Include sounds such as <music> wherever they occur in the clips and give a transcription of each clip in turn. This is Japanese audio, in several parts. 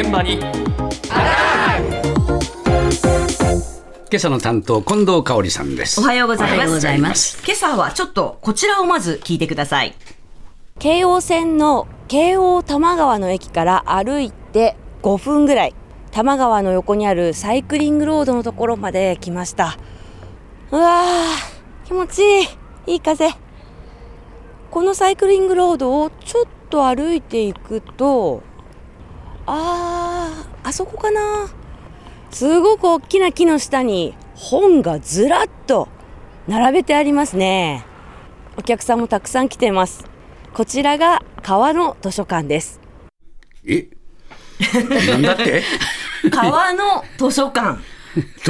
現場に。今朝の担当近藤香織さんです。おはようございます。おはようございます。今朝はちょっとこちらをまず聞いてください。京王線の京王多摩川の駅から歩いて5分ぐらい。多摩川の横にあるサイクリングロードのところまで来ました。うわー気持ちいい。いい風。このサイクリングロードをちょっと歩いていくとあーあそこかな。すごく大きな木の下に本がずらっと並べてありますね。お客さんもたくさん来てます。こちらが川の図書館です。え？なんだって？川の図書館。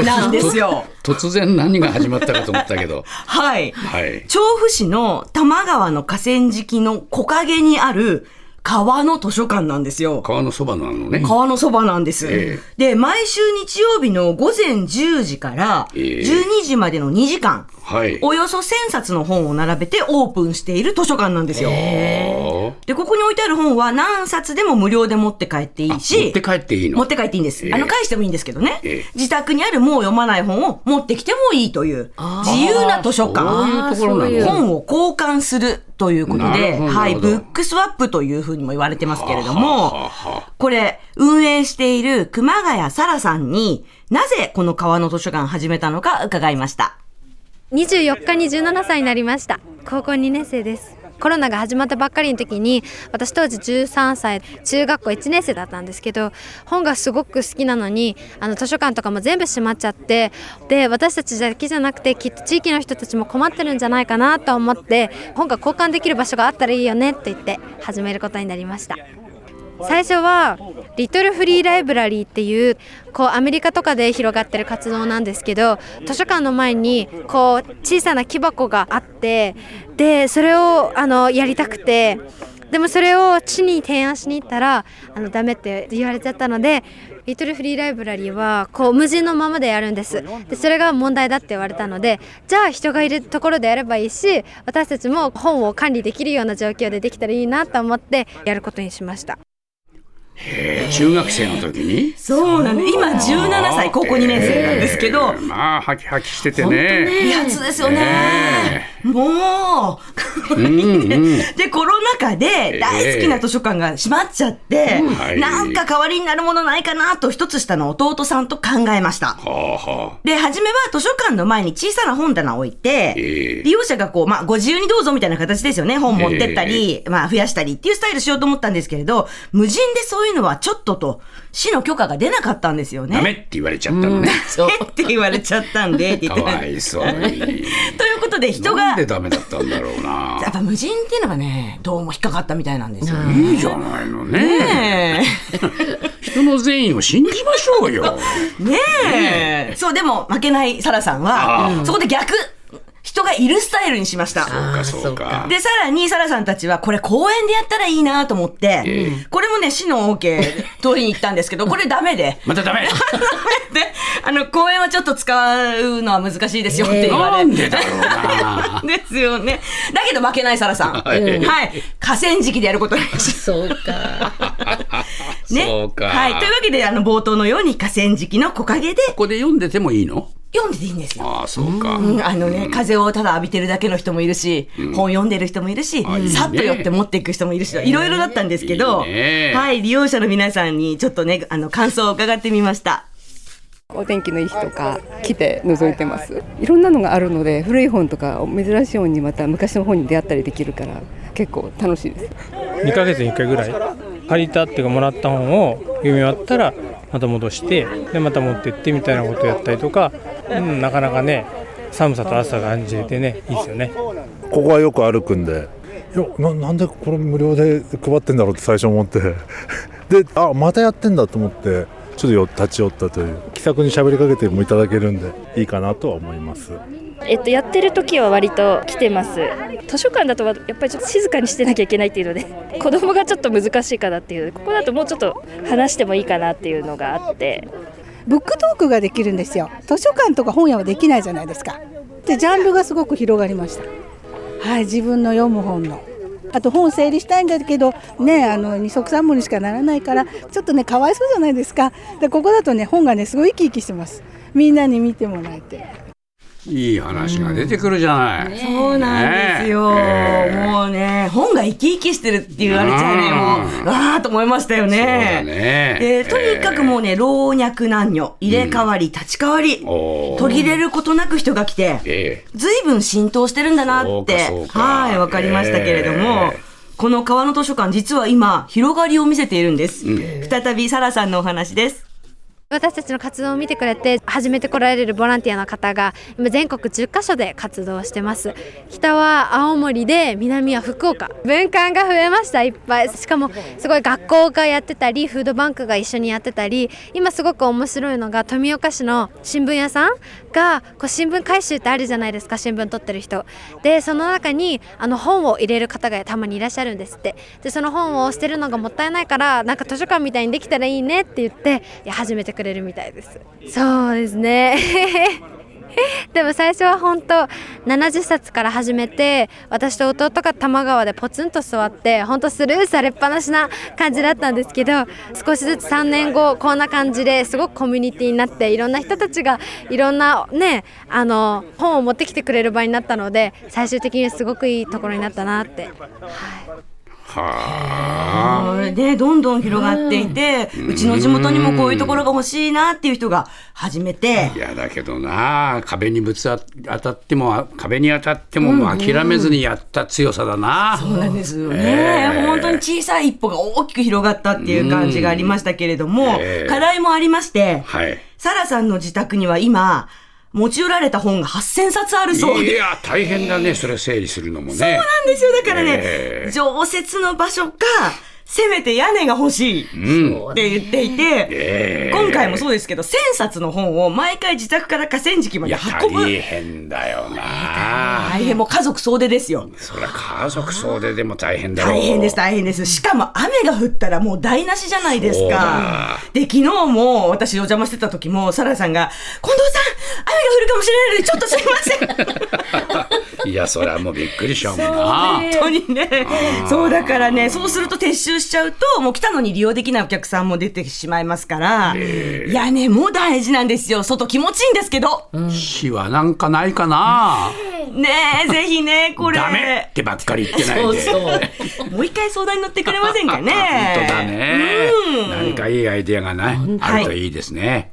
なんですよ。突然何が始まったかと思ったけど。はい。はい。調布市の多摩川の河川敷の木陰にある川の図書館なんですよ。川のそばなのね川のそばなんです。えで、毎週日曜日の午前10時からええ12時までの2時間、はいおよそ1000冊の本を並べてオープンしている図書館なんですよ。あで、ここに置いてある本は何冊でも無料で持って帰っていい持し、って帰っていいの？持って帰っていいんです。ええあの、返してもいいんですけどね。ええ自宅にあるもう読まない本を持ってきてもいいという、自由な図書館。いうところなの？本を交換するということで、はい、ブックスワップというふうにも言われてますけれどはあもこれ、運営している熊谷沙羅さんになぜこの川の図書館始めたのか伺いました。24日に17歳になりました。高校2年生です。コロナが始まったばっかりの時に私当時13歳中学校1年生だったんですけど本がすごく好きなのにあの図書館とかも全部閉まっちゃってで私たちだけじゃなくてきっと地域の人たちも困ってるんじゃないかなと思って本が交換できる場所があったらいいよねって言って始めることになりました。最初はリトルフリーライブラリーっていうこうアメリカとかで広がってる活動なんですけど図書館の前にこう小さな木箱があってでそれをあのやりたくてでもそれを市に提案しに行ったらあのダメって言われちゃったのでリトルフリーライブラリーはこう無人のままでやるんです。でそれが問題だって言われたのでじゃあ人がいるところでやればいいし私たちも本を管理できるような状況でできたらいいなと思ってやることにしました。中学生の時に？そうなんです。今17歳、高校2年生なんですけど、えー。まあハキハキしててね。いいやつですよね。もう、で、コロナ禍で大好きな図書館が閉まっちゃって、はい。なんか代わりになるものないかなと一つ下の弟さんと考えました。で、初めは図書館の前に小さな本棚を置いて、ええ利用者がこう、まあ、ご自由にどうぞみたいな形ですよね。本持ってったり、まあ、増やしたりっていうスタイルしようと思ったんですけれど、無人でそういうのはちょっとと、市の許可が出なかったんですよね。ダメって言われちゃったのね。そう。って言われちゃったんで、って言かって。わいそうに。ということで、人がなんで、ダメだったんだろうな。やっぱ無人っていうのがね、どうも引っかかったみたいなんですよ。いいじゃないのね。ね <laughs> 人の善意を信じましょうよ。え。ねえ。そう、でも負けないサラさんあは、そこで逆、人がいるスタイルにしました。そうかそうか。で、さらに、サラさんたちは、これ公園でやったらいいなと思って、えこね、市の OK <laughs> 取りに行ったんですけど、これダメで。また <laughs> ダメで、あの、公園はちょっと使うのは難しいですよって言われ。なんで <laughs> ですよね。だけど負けないサラさん。はいはい。河川敷でやることにした。そうか。ね。そうかはい。というわけで、あの、冒頭のように河川敷の木陰でここで読んでてもいいの？読んでていいんですよ。ああそうか。うん。あのね、風をただ浴びてるだけの人もいるし、本読んでる人もいるし、あいいね。さっと寄って持っていく人もいるし、いろいろだったんですけど、いいね。はい、利用者の皆さんにちょっとね、あの、感想を伺ってみました。お天気のいい日とか来て覗いてます。いろんなのがあるので古い本とか珍しい本にまた昔の本に出会ったりできるから結構楽しいです。2ヶ月に1回ぐらい借りたっていうかもらった本を読み終わったらまた戻してでまた持ってってみたいなことをやったりとか、うん、なかなかね寒さと暑さが感じれてねいいですよね。ここはよく歩くんで。いやななんでこれ無料で配ってんだろうって最初思って。<laughs> であまたやってんだと思ってちょっとよ立ち寄ったという。気さくに喋りかけてもいただけるんでいいかなとは思います。えっと、やってる時は割と来てます。図書館だとやっぱりちょっと静かにしてなきゃいけないっていうので <laughs> 子供がちょっと難しいかなっていうここだともうちょっと話してもいいかなっていうのがあってブックトークができるんですよ。図書館とか本屋はできないじゃないですか。でジャンルがすごく広がりました。はい自分の読む本の。あと本整理したいんだけどねあの二足三本にしかならないからちょっとねかわいそうじゃないですか。でここだとね本がねすごい生き生きしてます。みんなに見てもらえて。いい話が出てくるじゃない。そうなんですよ、ねえ。もうね本が生き生きしてるって言われちゃねもう。わーっと思いましたよね。ね。でとにかくもうね老若男女入れ替わり立ち替わり、おー。途切れることなく人が来てえずいぶん浸透してるんだなって。はいわかりましたけれども、えこの川の図書館実は今広がりを見せているんです、再びサラさんのお話です私たちの活動を見てくれて始めてこられるボランティアの方が今全国10カ所で活動してます。北は青森で南は福岡。文館が増えましたいっぱい。しかもすごい学校がやってたりフードバンクが一緒にやってたり今すごく面白いのが富岡市の新聞屋さんがこう新聞回収ってあるじゃないですか新聞取ってる人。でその中にあの本を入れる方がたまにいらっしゃるんですって。でその本を捨てるのがもったいないからなんか図書館みたいにできたらいいねって言っていや始めてくれるみたいです。そうですね。<laughs> でも最初は本当70冊から始めて私と弟が多摩川でポツンと座って本当スルーされっぱなしな感じだったんですけど少しずつ3年後こんな感じですごくコミュニティになっていろんな人たちがいろんなねあの本を持ってきてくれる場になったので最終的にすごくいいところになったなって。はい。あ。ね、どんどん広がっていて、うちの地元にもこういうところが欲しいなっていう人が始めて。い、やだけどな壁にぶつ当たっても壁に当たっても諦めずにやった強さだな、そうなんですよね、本当に小さい一歩が大きく広がったっていう感じがありましたけれども、ええ。課題もありまして、はい。サラさんの自宅には今、持ち寄られた本が8000冊あるそうで。いや大変だねそれ整理するのもねそうなんですよ。だからね、ええ常設の場所か、せめて屋根が欲しいって言っていて、ええ今回もそうですけど、1000冊の本を毎回自宅から河川敷まで運ぶ。大変だよな大変、もう家族総出ですよ。そりゃ家族総出でも大変だろう大変です、大変です。しかも雨が降ったらもう台無しじゃないですかだ。で、昨日も私お邪魔してた時も、サラさんが、近藤さん、雨が降るかもしれないので、ちょっとすいません。<laughs> いやそりゃもうびっくりしちゃうもんな。<laughs> 本当にね。そうだからね、そうすると撤収しちゃうと、もう来たのに利用できないお客さんも出てしまいますから、屋根も大事なんですよ。外気持ちいいんですけど。火はなんかないかな。ねえ、ぜひね、これ。ダメってばっかり言ってないで。そうそう。もう一回相談に乗ってくれませんかね。<laughs> 本当だね、うん。何かいいアイデアがね、あはいるといいですね、